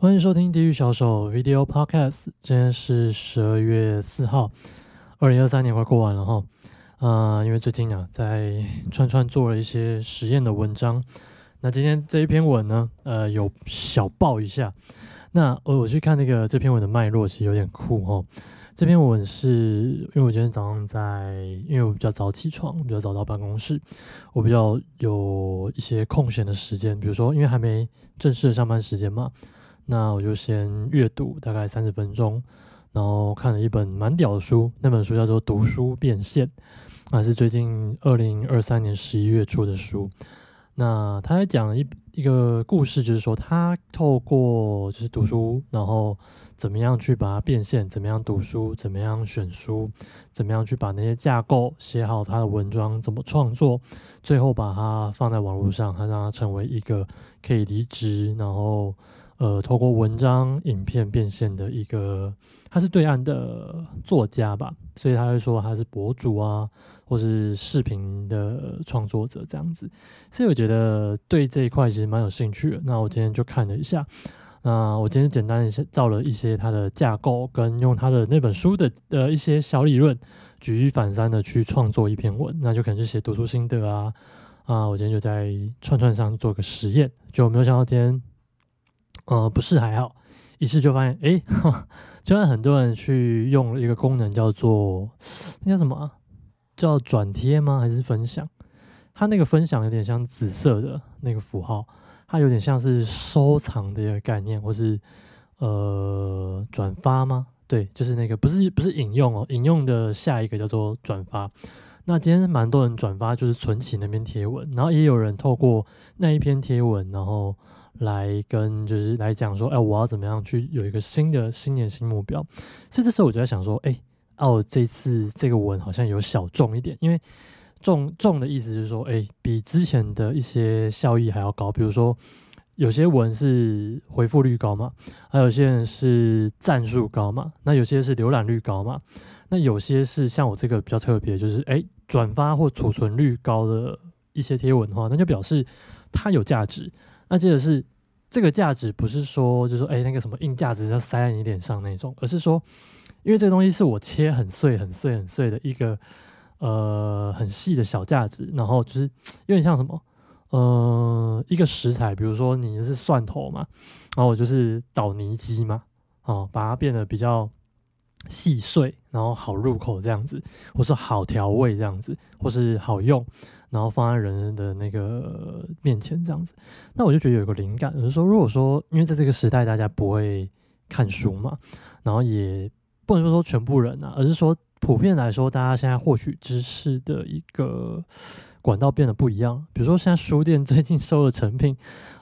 欢迎收听《地狱小手 Video Podcast》。今天是十二月四号，二零二三年快过完了哈。啊，因为最近啊，在串串做了一些实验的文章。那今天这一篇文呢，呃，有小爆一下。那我我去看那个这篇文的脉络，其实有点酷哈。这篇文是因为我今天早上在，因为我比较早起床，比较早到办公室，我比较有一些空闲的时间，比如说因为还没正式的上班时间嘛。那我就先阅读大概三十分钟，然后看了一本蛮屌的书，那本书叫做《读书变现》，那，是最近二零二三年十一月出的书。那他还讲了一一个故事，就是说他透过就是读书，然后怎么样去把它变现，怎么样读书，怎么样选书，怎么样去把那些架构写好他的文章，怎么创作，最后把它放在网络上，他让它成为一个可以离职，然后。呃，透过文章、影片变现的一个，他是对岸的作家吧，所以他会说他是博主啊，或是视频的创作者这样子。所以我觉得对这一块其实蛮有兴趣的。那我今天就看了一下，那我今天简单一些照了一些他的架构，跟用他的那本书的呃一些小理论，举一反三的去创作一篇文，那就可能是写读书心得啊啊。我今天就在串串上做个实验，就没有想到今天。呃，不是还好，一试就发现，哎，居然很多人去用了一个功能叫做那叫什么？叫转贴吗？还是分享？它那个分享有点像紫色的那个符号，它有点像是收藏的一个概念，或是呃转发吗？对，就是那个不是不是引用哦，引用的下一个叫做转发。那今天蛮多人转发，就是存起那篇贴文，然后也有人透过那一篇贴文，然后。来跟就是来讲说，哎，我要怎么样去有一个新的新年新目标？所以这时候我就在想说，哎，哦，这次这个文好像有小众一点，因为重重的意思就是说，哎，比之前的一些效益还要高。比如说，有些文是回复率高嘛，还有些人是赞数高嘛，那有些是浏览率高嘛，那有些是像我这个比较特别，就是哎，转发或储存率高的一些贴文的话，那就表示它有价值。那接着是这个价值，不是说就说哎那个什么硬价值要塞在你脸上那种，而是说，因为这个东西是我切很碎、很碎、很碎的一个呃很细的小价值，然后就是有点像什么呃一个食材，比如说你是蒜头嘛，然后我就是捣泥机嘛，哦把它变得比较细碎，然后好入口这样子，或是好调味这样子，或是好用。然后放在人的那个面前这样子，那我就觉得有一个灵感，就是说，如果说因为在这个时代大家不会看书嘛，然后也不能说说全部人啊，而是说普遍来说，大家现在获取知识的一个管道变得不一样。比如说现在书店最近收了成品，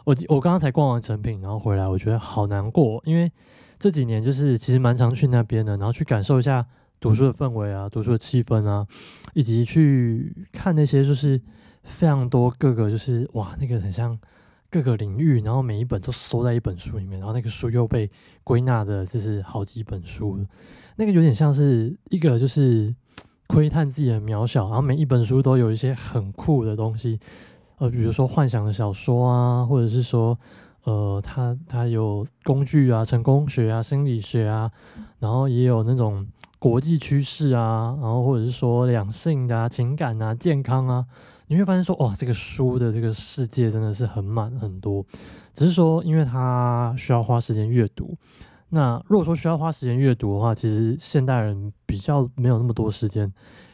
我我刚刚才逛完成品，然后回来，我觉得好难过，因为这几年就是其实蛮常去那边的，然后去感受一下。读书的氛围啊，读书的气氛啊，以及去看那些就是非常多各个就是哇，那个很像各个领域，然后每一本都收在一本书里面，然后那个书又被归纳的就是好几本书，那个有点像是一个就是 窥探自己的渺小，然后每一本书都有一些很酷的东西，呃，比如说幻想的小说啊，或者是说呃，它它有工具啊，成功学啊，心理学啊，然后也有那种。国际趋势啊，然后或者是说两性的情感啊、健康啊，你会发现说，哇，这个书的这个世界真的是很满很多。只是说，因为它需要花时间阅读。那如果说需要花时间阅读的话，其实现代人比较没有那么多时间。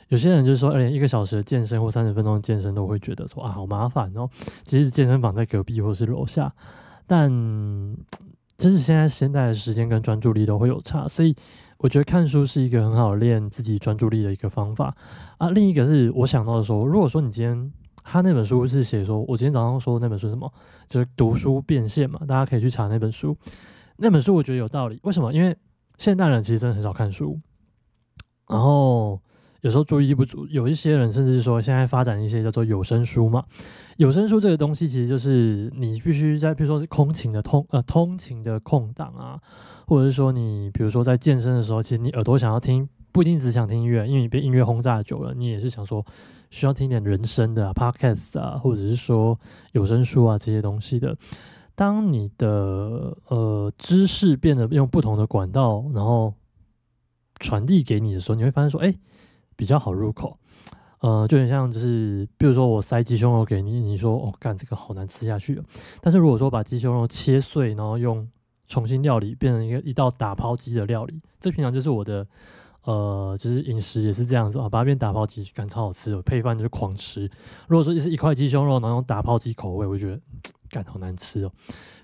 有些人就是说，连一个小时的健身或三十分钟的健身都会觉得说啊，好麻烦哦。其实健身房在隔壁或是楼下，但 就是现在现代的时间跟专注力都会有差，所以。我觉得看书是一个很好练自己专注力的一个方法啊。另一个是我想到的说，如果说你今天他那本书是写说，我今天早上说的那本书什么，就是读书变现嘛，大家可以去查那本书。那本书我觉得有道理，为什么？因为现代人其实真的很少看书，然后。有时候注意力不足，有一些人甚至是说，现在发展一些叫做有声书嘛。有声书这个东西，其实就是你必须在，比如说是空勤的通呃通勤的空档啊，或者是说你比如说在健身的时候，其实你耳朵想要听，不一定只想听音乐，因为你被音乐轰炸久了，你也是想说需要听点人声的啊 podcast 啊，或者是说有声书啊这些东西的。当你的呃知识变得用不同的管道，然后传递给你的时候，你会发现说，哎，比较好入口。呃，就很像就是，比如说我塞鸡胸肉给你，你说哦，干这个好难吃下去。但是如果说把鸡胸肉切碎，然后用重新料理，变成一个一道打抛鸡的料理，这平常就是我的。呃，就是饮食也是这样子啊，把它变打抛鸡，感超好吃，配饭就是狂吃。如果说是一块鸡胸肉，然后用打抛鸡口味，我觉得 干好难吃哦。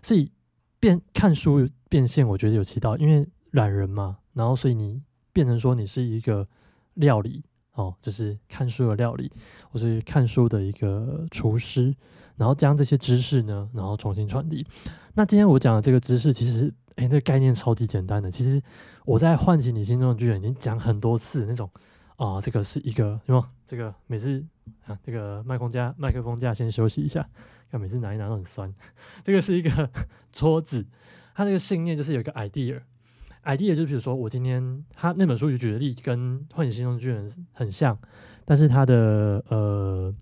所以变看书变现，我觉得有其道，因为懒人嘛，然后所以你变成说你是一个料理哦，就是看书的料理，或是看书的一个厨师，然后将这些知识呢，然后重新传递。那今天我讲的这个知识，其实。哎，这个概念超级简单的。其实我在唤起你心中的巨人已经讲很多次那种啊，这个是一个，有没有？这个每次啊，这个麦克风架，麦克风架先休息一下，看每次拿一拿都很酸。这个是一个 桌子，它这个信念就是有一个 idea idea，idea 就比如说我今天他那本书就举的例跟唤起心中的巨人很像，但是他的呃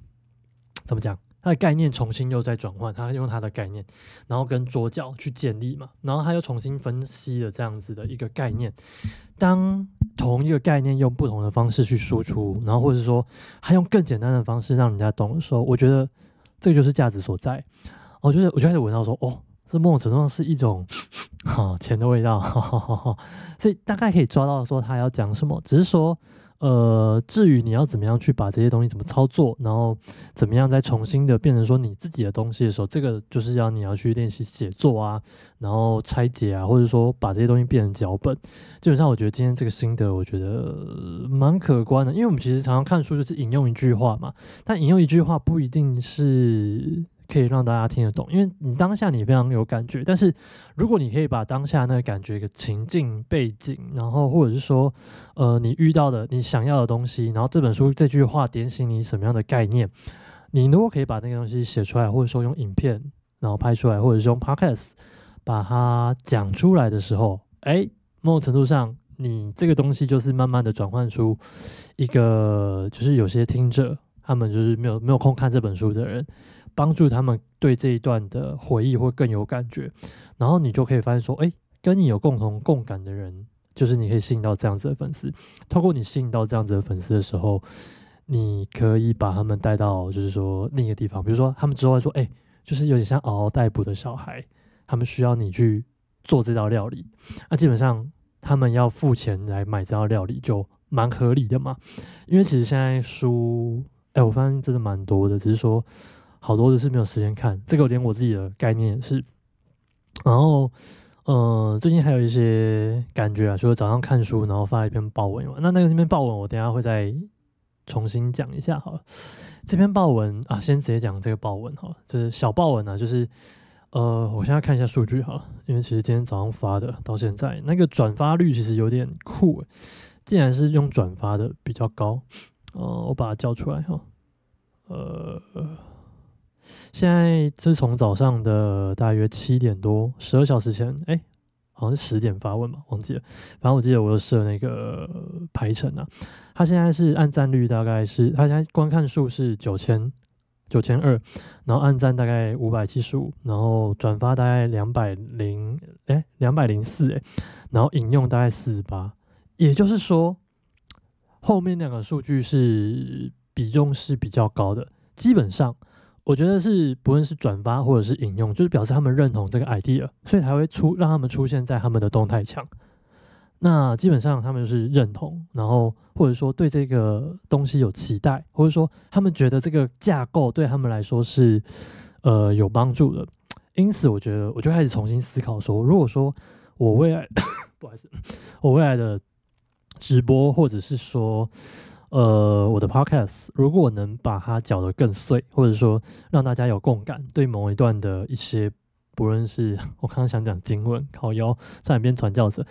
怎么讲？他的概念重新又在转换，他用他的概念，然后跟桌角去建立嘛，然后他又重新分析了这样子的一个概念。当同一个概念用不同的方式去输出，然后或者是说他用更简单的方式让人家懂的时候，我觉得这个就是价值所在。我就是我就开始闻到说，哦，这某种程度上是一种哈钱的味道，所以大概可以抓到说他要讲什么，只是说。呃，至于你要怎么样去把这些东西怎么操作，然后怎么样再重新的变成说你自己的东西的时候，这个就是要你要去练习写作啊，然后拆解啊，或者说把这些东西变成脚本。基本上，我觉得今天这个心得，我觉得蛮可观的，因为我们其实常常看书就是引用一句话嘛，但引用一句话不一定是。可以让大家听得懂，因为你当下你非常有感觉。但是如果你可以把当下那个感觉一个情境背景，然后或者是说，呃，你遇到的你想要的东西，然后这本书这句话点醒你什么样的概念，你如果可以把那个东西写出来，或者说用影片然后拍出来，或者是用 podcast 把它讲出来的时候，哎，某种程度上，你这个东西就是慢慢的转换出一个，就是有些听者他们就是没有没有空看这本书的人。帮助他们对这一段的回忆会更有感觉，然后你就可以发现说，哎，跟你有共同共感的人，就是你可以吸引到这样子的粉丝。透过你吸引到这样子的粉丝的时候，你可以把他们带到，就是说另一个地方，比如说他们之后会说，哎，就是有点像嗷嗷待哺的小孩，他们需要你去做这道料理，那基本上他们要付钱来买这道料理就蛮合理的嘛。因为其实现在书，哎，我发现真的蛮多的，只是说。好多都是没有时间看，这个连我自己的概念也是。然后，呃，最近还有一些感觉啊，除了早上看书，然后发了一篇报文嘛。那那个那篇报文，我等下会再重新讲一下好了。这篇报文啊，先直接讲这个报文好了，就是小报文啊，就是呃，我现在看一下数据好了，因为其实今天早上发的到现在，那个转发率其实有点酷，竟然是用转发的比较高。呃，我把它叫出来哈，呃。现在自从早上的大约七点多，十二小时前，哎，好像是十点发问吧，忘记了。反正我记得我有设那个排程啊。他现在是按赞率大概是，他现在观看数是九千九千二，然后按赞大概五百七十五，然后转发大概两百零，哎，两百零四，哎，然后引用大概四十八。也就是说，后面两个数据是比重是比较高的，基本上。我觉得是不论是转发或者是引用，就是表示他们认同这个 idea，所以才会出让他们出现在他们的动态墙。那基本上他们就是认同，然后或者说对这个东西有期待，或者说他们觉得这个架构对他们来说是呃有帮助的。因此，我觉得我就开始重新思考说，如果说我未来 不好意思，我未来的直播或者是说。呃，我的 podcast 如果能把它搅得更碎，或者说让大家有共感，对某一段的一些，不论是 我刚刚想讲经文、考腰、差点变传教者，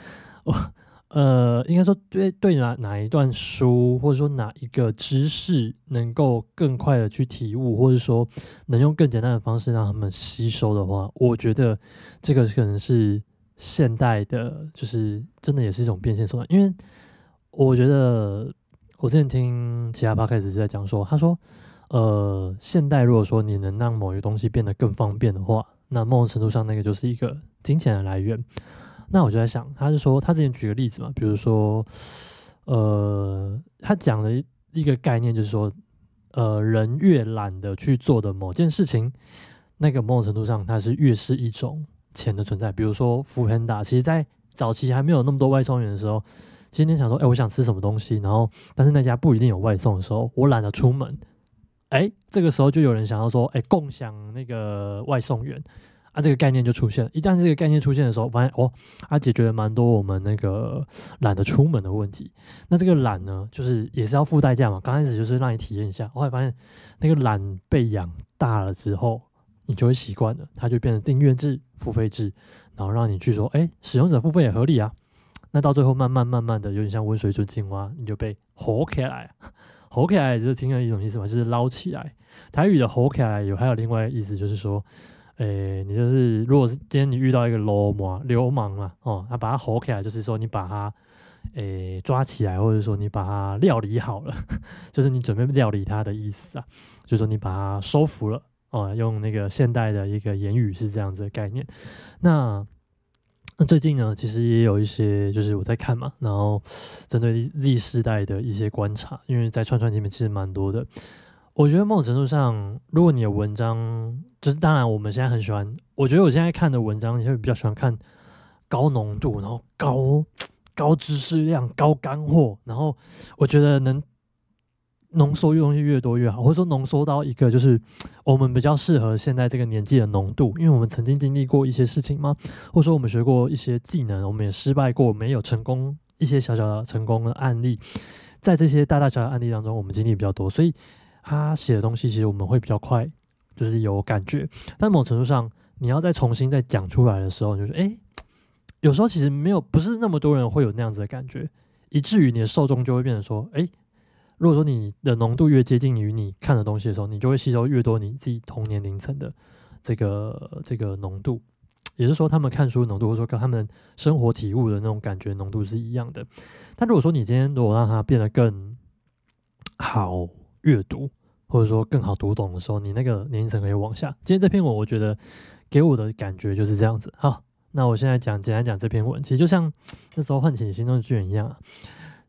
我 呃，应该说对对哪哪一段书，或者说哪一个知识能够更快的去体悟，或者说能用更简单的方式让他们吸收的话，我觉得这个可能是现代的，就是真的也是一种变现手段，因为我觉得。我之前听其他 p 开始是在讲说，他说，呃，现代如果说你能让某一个东西变得更方便的话，那某种程度上那个就是一个金钱的来源。那我就在想，他是说他之前举个例子嘛，比如说，呃，他讲的一个概念就是说，呃，人越懒得去做的某件事情，那个某种程度上，它是越是一种钱的存在。比如说，福很大，其实在早期还没有那么多外送员的时候，今天想说，哎，我想吃什么东西，然后但是那家不一定有外送的时候，我懒得出门，哎，这个时候就有人想要说，哎，共享那个外送员。啊，这个概念就出现。一旦这个概念出现的时候，发现哦，它解决了蛮多我们那个懒得出门的问题。那这个懒呢，就是也是要付代价嘛。刚开始就是让你体验一下，后来发现那个懒被养大了之后，你就会习惯了，它就变成订阅制、付费制，然后让你去说，哎，使用者付费也合理啊。那到最后慢慢慢慢的，有点像温水煮青蛙，你就被吼起来，吼起来就是听了一种意思嘛，就是捞起来。台语的吼起来有还有另外意思，就是说。诶，你就是如果是今天你遇到一个流氓流氓嘛，哦，他把他吼起来，就是说你把他诶抓起来，或者说你把他料理好了，就是你准备料理他的意思啊，就是说你把他收服了哦，用那个现代的一个言语是这样子的概念。那那最近呢，其实也有一些就是我在看嘛，然后针对 Z 世代的一些观察，因为在串串里面其实蛮多的。我觉得某种程度上，如果你的文章就是，当然我们现在很喜欢。我觉得我现在看的文章，你会比较喜欢看高浓度，然后高高知识量、高干货，然后我觉得能浓缩越东西越多越好，或者说浓缩到一个就是 我们比较适合现在这个年纪的浓度，因为我们曾经经历过一些事情吗，或者说我们学过一些技能，我们也失败过，没有成功一些小小的成功的案例，在这些大大小小案例当中，我们经历比较多，所以。他写的东西其实我们会比较快，就是有感觉。但某程度上，你要再重新再讲出来的时候，你就是哎，有时候其实没有，不是那么多人会有那样子的感觉，以至于你的受众就会变成说，哎，如果说你的浓度越接近于你看的东西的时候，你就会吸收越多你自己同年龄层的这个这个浓度，也就是说，他们看书浓度，或者说跟他们生活体悟的那种感觉浓度是一样的。但如果说你今天如果让它变得更好，阅读或者说更好读懂的时候，你那个年龄层可以往下。今天这篇文，我觉得给我的感觉就是这样子。好，那我现在讲简单讲这篇文，其实就像那时候唤起你心中的巨人一样。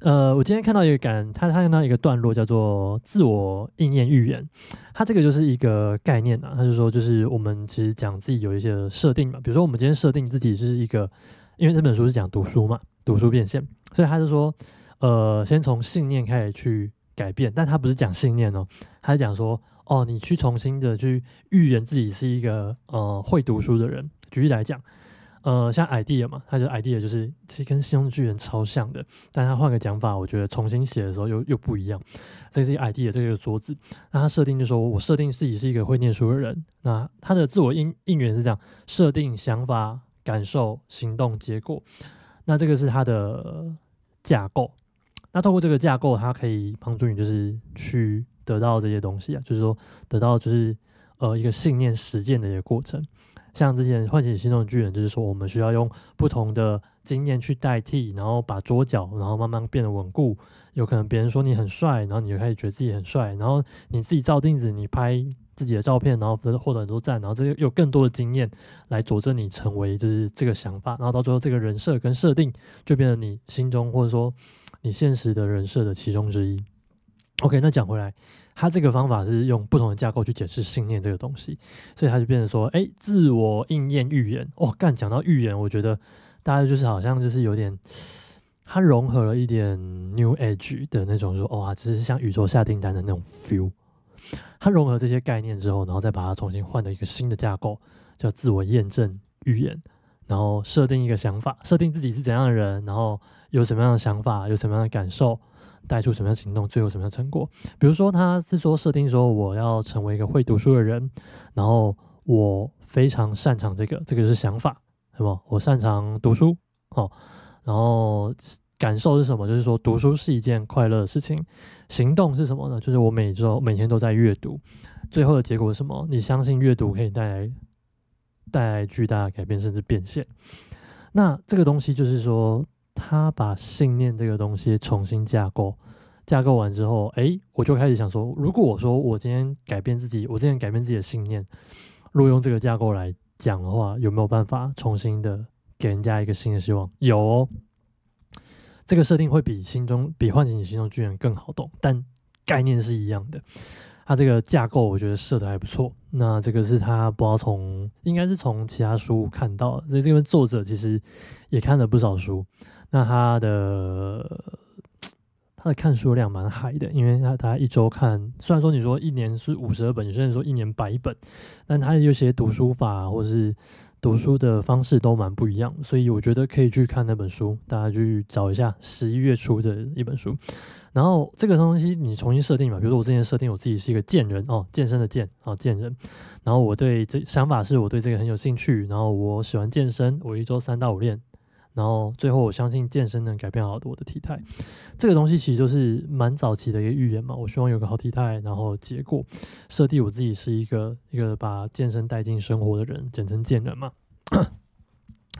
呃，我今天看到一个感，他他看到一个段落叫做自我应验预言，它这个就是一个概念啊。他就说，就是我们其实讲自己有一些设定嘛，比如说我们今天设定自己是一个，因为这本书是讲读书嘛，读书变现，所以他就说，呃，先从信念开始去。改变，但他不是讲信念哦，他是讲说，哦，你去重新的去预言自己是一个呃会读书的人。举例来讲，呃，像 idea 嘛，他就 idea 就是其实跟信用巨人超像的，但他换个讲法，我觉得重新写的时候又又不一样。这是 idea 这个桌子，那他设定就说我设定自己是一个会念书的人，那他的自我应应援是这样：设定、想法、感受、行动、结果。那这个是他的架构。那透过这个架构，它可以帮助你，就是去得到这些东西啊，就是说得到就是呃一个信念实践的一个过程。像之前唤醒心中的巨人，就是说我们需要用不同的经验去代替，然后把桌脚，然后慢慢变得稳固。有可能别人说你很帅，然后你就开始觉得自己很帅，然后你自己照镜子，你拍自己的照片，然后获得很多赞，然后这个有更多的经验来佐证你成为就是这个想法，然后到最后这个人设跟设定就变成你心中或者说。你现实的人设的其中之一。OK，那讲回来，他这个方法是用不同的架构去解释信念这个东西，所以他就变成说，哎，自我应验预言。哦，干讲到预言，我觉得大家就是好像就是有点，它融合了一点 New Age 的那种说，哇，就是像宇宙下订单的那种 feel。它融合这些概念之后，然后再把它重新换了一个新的架构，叫自我验证预言。然后设定一个想法，设定自己是怎样的人，然后有什么样的想法，有什么样的感受，带出什么样行动，最后什么样成果。比如说，他是说设定说我要成为一个会读书的人，然后我非常擅长这个，这个是想法，是吧？我擅长读书，好，然后感受是什么？就是说读书是一件快乐的事情。行动是什么呢？就是我每周每天都在阅读，最后的结果是什么？你相信阅读可以带来。带来巨大的改变，甚至变现。那这个东西就是说，他把信念这个东西重新架构，架构完之后，哎，我就开始想说，如果我说我今天改变自己，我今天改变自己的信念，如果用这个架构来讲的话，有没有办法重新的给人家一个新的希望？有，这个设定会比心中比唤醒你心中巨人更好懂，但概念是一样的。它这个架构我觉得设的还不错。那这个是他不知道从应该是从其他书看到，所以这个作者其实也看了不少书。那他的 他的看书量蛮嗨的，因为他他一周看，虽然说你说一年是五十二本，有些人说一年百本，但他有些读书法或是读书的方式都蛮不一样，所以我觉得可以去看那本书，大家去找一下十一月初的一本书。然后这个东西你重新设定嘛，比如说我之前设定我自己是一个健人哦，健身的健哦，健人。然后我对这想法是我对这个很有兴趣，然后我喜欢健身，我一周三到五练。然后最后我相信健身能改变好多我的体态。这个东西其实就是蛮早期的一个预言嘛。我希望有个好体态，然后结果设定我自己是一个一个把健身带进生活的人，简称健人嘛。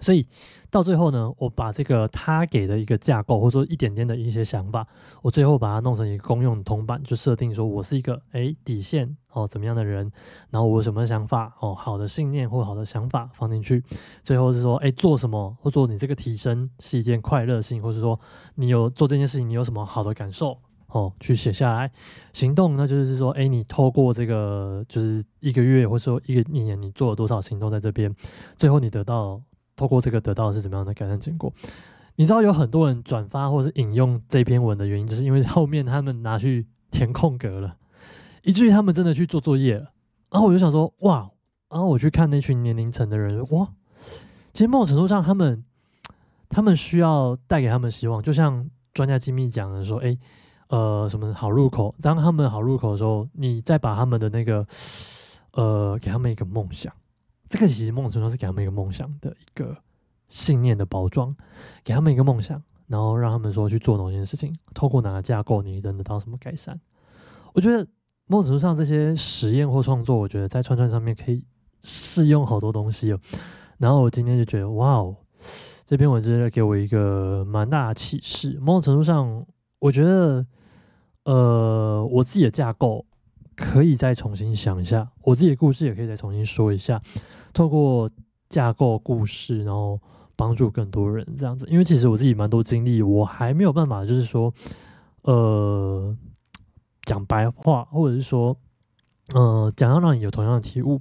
所以到最后呢，我把这个他给的一个架构，或者说一点点的一些想法，我最后把它弄成一个公用的通版，就设定说我是一个诶底线哦怎么样的人，然后我有什么想法哦好的信念或好的想法放进去，最后是说诶做什么，或者说你这个提升是一件快乐性，或者说你有做这件事情你有什么好的感受哦去写下来，行动那就是说诶你透过这个就是一个月或者说一个一年你做了多少行动在这边，最后你得到。透过这个得到是怎么样的改善结果？你知道有很多人转发或是引用这篇文的原因，就是因为后面他们拿去填空格了，以至于他们真的去做作业了。然后我就想说，哇！然后我去看那群年龄层的人，哇！其实某种程度上，他们他们需要带给他们希望，就像专家机密讲的说，哎，呃，什么好入口？当他们好入口的时候，你再把他们的那个，呃，给他们一个梦想。这个其实梦程度是给他们一个梦想的一个信念的包装，给他们一个梦想，然后让他们说去做某件事情，透过哪个架构，你能得到什么改善？我觉得某种程度上这些实验或创作，我觉得在串串上面可以试用好多东西哦。然后我今天就觉得，哇哦，这篇文字给我一个蛮大的启示。某种程度上，我觉得，呃，我自己的架构。可以再重新想一下，我自己的故事也可以再重新说一下，透过架构故事，然后帮助更多人这样子。因为其实我自己蛮多经历，我还没有办法，就是说，呃，讲白话，或者是说，呃，讲到让你有同样的体悟。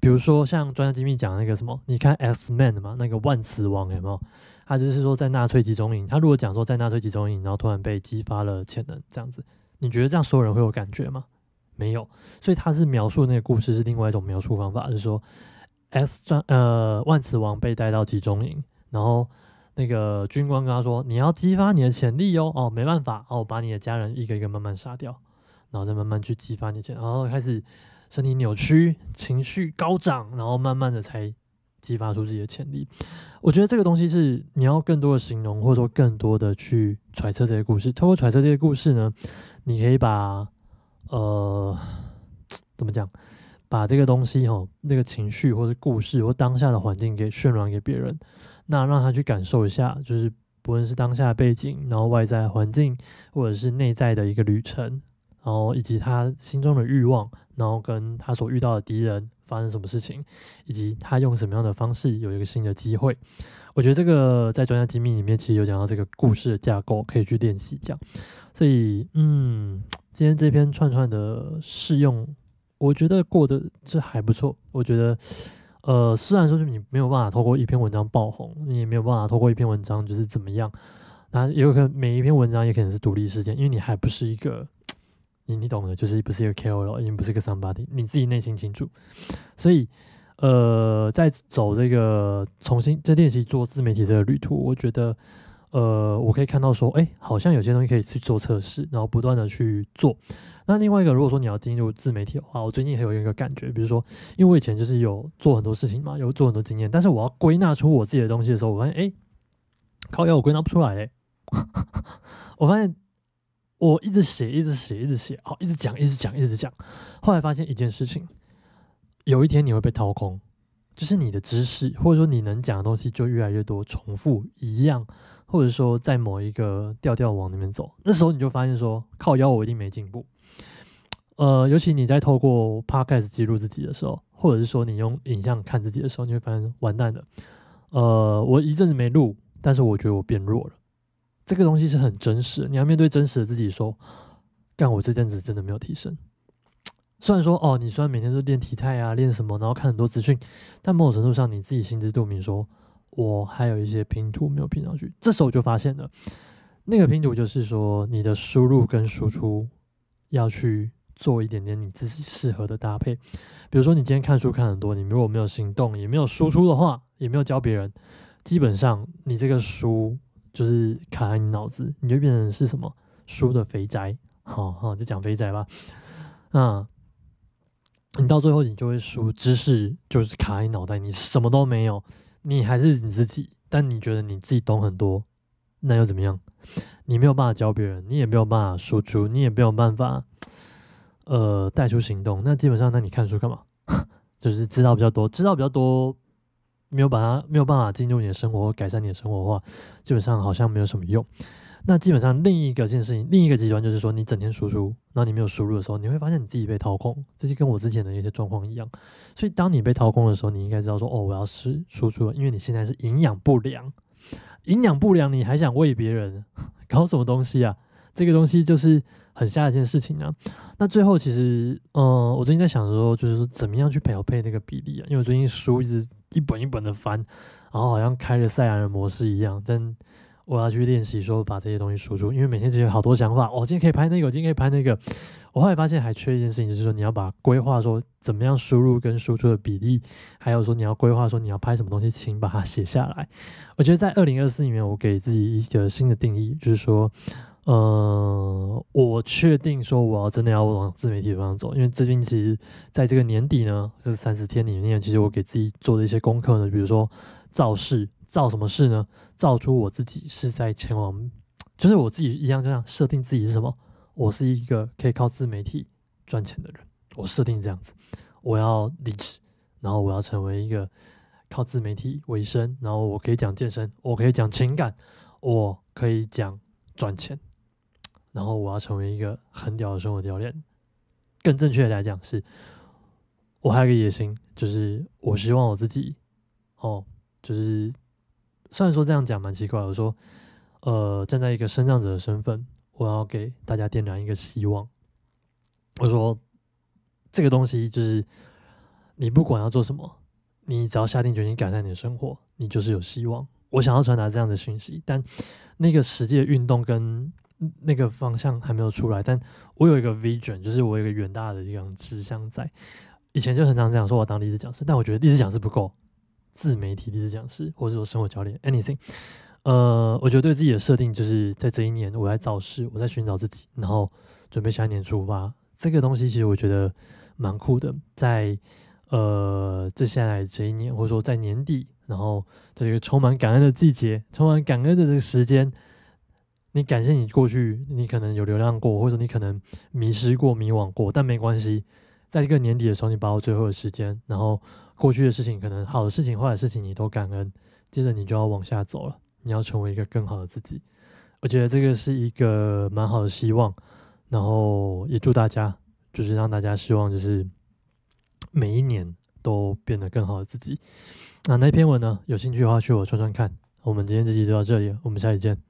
比如说像专家机密讲那个什么，你看 X Man 嘛，那个万磁王有没有？他就是说在纳粹集中营，他如果讲说在纳粹集中营，然后突然被激发了潜能这样子，你觉得这样所有人会有感觉吗？没有，所以他是描述那个故事是另外一种描述方法，就是说，S 专呃万磁王被带到集中营，然后那个军官跟他说：“你要激发你的潜力哦，哦没办法，哦把你的家人一个一个慢慢杀掉，然后再慢慢去激发你潜，然后开始身体扭曲，情绪高涨，然后慢慢的才激发出自己的潜力。我觉得这个东西是你要更多的形容，或者说更多的去揣测这些故事。通过揣测这些故事呢，你可以把。呃，怎么讲？把这个东西哈，那个情绪或者故事或当下的环境给渲染给别人，那让他去感受一下，就是不论是当下背景，然后外在环境，或者是内在的一个旅程，然后以及他心中的欲望，然后跟他所遇到的敌人发生什么事情，以及他用什么样的方式有一个新的机会。我觉得这个在专家机密里面其实有讲到这个故事的架构，可以去练习讲。所以，嗯。今天这篇串串的试用，我觉得过得这还不错。我觉得，呃，虽然说是你没有办法透过一篇文章爆红，你也没有办法透过一篇文章就是怎么样，那也有可能每一篇文章也可能是独立事件，因为你还不是一个，你你懂的，就是不是一个 KOL，已经不是一个 somebody，你自己内心清楚。所以，呃，在走这个重新在练习做自媒体这个旅途，我觉得。呃，我可以看到说，哎，好像有些东西可以去做测试，然后不断的去做。那另外一个，如果说你要进入自媒体的话，我最近还有一个感觉，比如说，因为我以前就是有做很多事情嘛，有做很多经验，但是我要归纳出我自己的东西的时候，我发现，哎，靠，要我归纳不出来嘞。我发现我一直写，一直写，一直写，好，一直讲，一直讲，一直讲。后来发现一件事情，有一天你会被掏空，就是你的知识或者说你能讲的东西就越来越多，重复一样。或者说在某一个调调往那边走，那时候你就发现说靠腰我一定没进步。呃，尤其你在透过 podcast 记录自己的时候，或者是说你用影像看自己的时候，你会发现完蛋了。呃，我一阵子没录，但是我觉得我变弱了。这个东西是很真实，你要面对真实的自己，说，干我这阵子真的没有提升。虽然说哦，你虽然每天都练体态啊，练什么，然后看很多资讯，但某种程度上你自己心知肚明，说我还有一些拼图没有拼上去。这时候我就发现了，那个拼图就是说你的输入跟输出要去。做一点点你自己适合的搭配，比如说你今天看书看很多，你如果没有行动，也没有输出的话，也没有教别人，基本上你这个书就是卡在你脑子，你就变成是什么书的肥宅，好好就讲肥宅吧。那你到最后你就会输知识，就是卡在脑袋，你什么都没有，你还是你自己，但你觉得你自己懂很多，那又怎么样？你没有办法教别人，你也没有办法输出，你也没有办法。呃，带出行动，那基本上，那你看书干嘛？就是知道比较多，知道比较多，没有把它没有办法进入你的生活，改善你的生活的话，基本上好像没有什么用。那基本上另一个件事情，另一个极端就是说，你整天输出，然后你没有输入的时候，你会发现你自己被掏空，这就跟我之前的一些状况一样。所以，当你被掏空的时候，你应该知道说，哦，我要吃输出了，因为你现在是营养不良，营养不良，你还想喂别人，搞什么东西啊？这个东西就是很下一件事情啊。那最后其实，嗯，我最近在想说，就是说怎么样去调配那个比例啊？因为我最近书一直一本一本的翻，然后好像开了赛亚人模式一样，但我要去练习说把这些东西输出。因为每天其实好多想法，我今天可以拍那个，我今天可以拍那个。我后来发现还缺一件事情，就是说你要把规划说怎么样输入跟输出的比例，还有说你要规划说你要拍什么东西，请把它写下来。我觉得在二零二四里面，我给自己一个新的定义，就是说。呃，我确定说我要真的要往自媒体方向走，因为这边其实在这个年底呢，这三十天里面，其实我给自己做的一些功课呢，比如说造势，造什么事呢？造出我自己是在前往，就是我自己一样这样设定自己是什么？我是一个可以靠自媒体赚钱的人，我设定这样子，我要离职，然后我要成为一个靠自媒体为生，然后我可以讲健身，我可以讲情感，我可以讲赚钱。然后我要成为一个很屌的生活教练，更正确的来讲是，我还有个野心，就是我希望我自己，哦，就是虽然说这样讲蛮奇怪，我说，呃，站在一个生长者的身份，我要给大家点燃一个希望。我说，这个东西就是你不管要做什么，你只要下定决心改善你的生活，你就是有希望。我想要传达这样的讯息，但那个实际的运动跟。那个方向还没有出来，但我有一个 vision，就是我有一个远大的这样志向在。以前就很常这样说，我当励志讲师，但我觉得励志讲师不够，自媒体励志讲师或者说生活教练，anything。呃，我觉得对自己的设定就是在这一年我在造势，我在寻找自己，然后准备下一年出发。这个东西其实我觉得蛮酷的，在呃接下来这一年，或者说在年底，然后在这个充满感恩的季节，充满感恩的这个时间。你感谢你过去，你可能有流浪过，或者你可能迷失过、迷惘过，但没关系，在这个年底的时候，你把握最后的时间，然后过去的事情，可能好的事情、坏的事情，你都感恩，接着你就要往下走了，你要成为一个更好的自己。我觉得这个是一个蛮好的希望，然后也祝大家，就是让大家希望，就是每一年都变得更好的自己。那那篇文呢，有兴趣的话去我串串看。我们今天这集就到这里，我们下期见，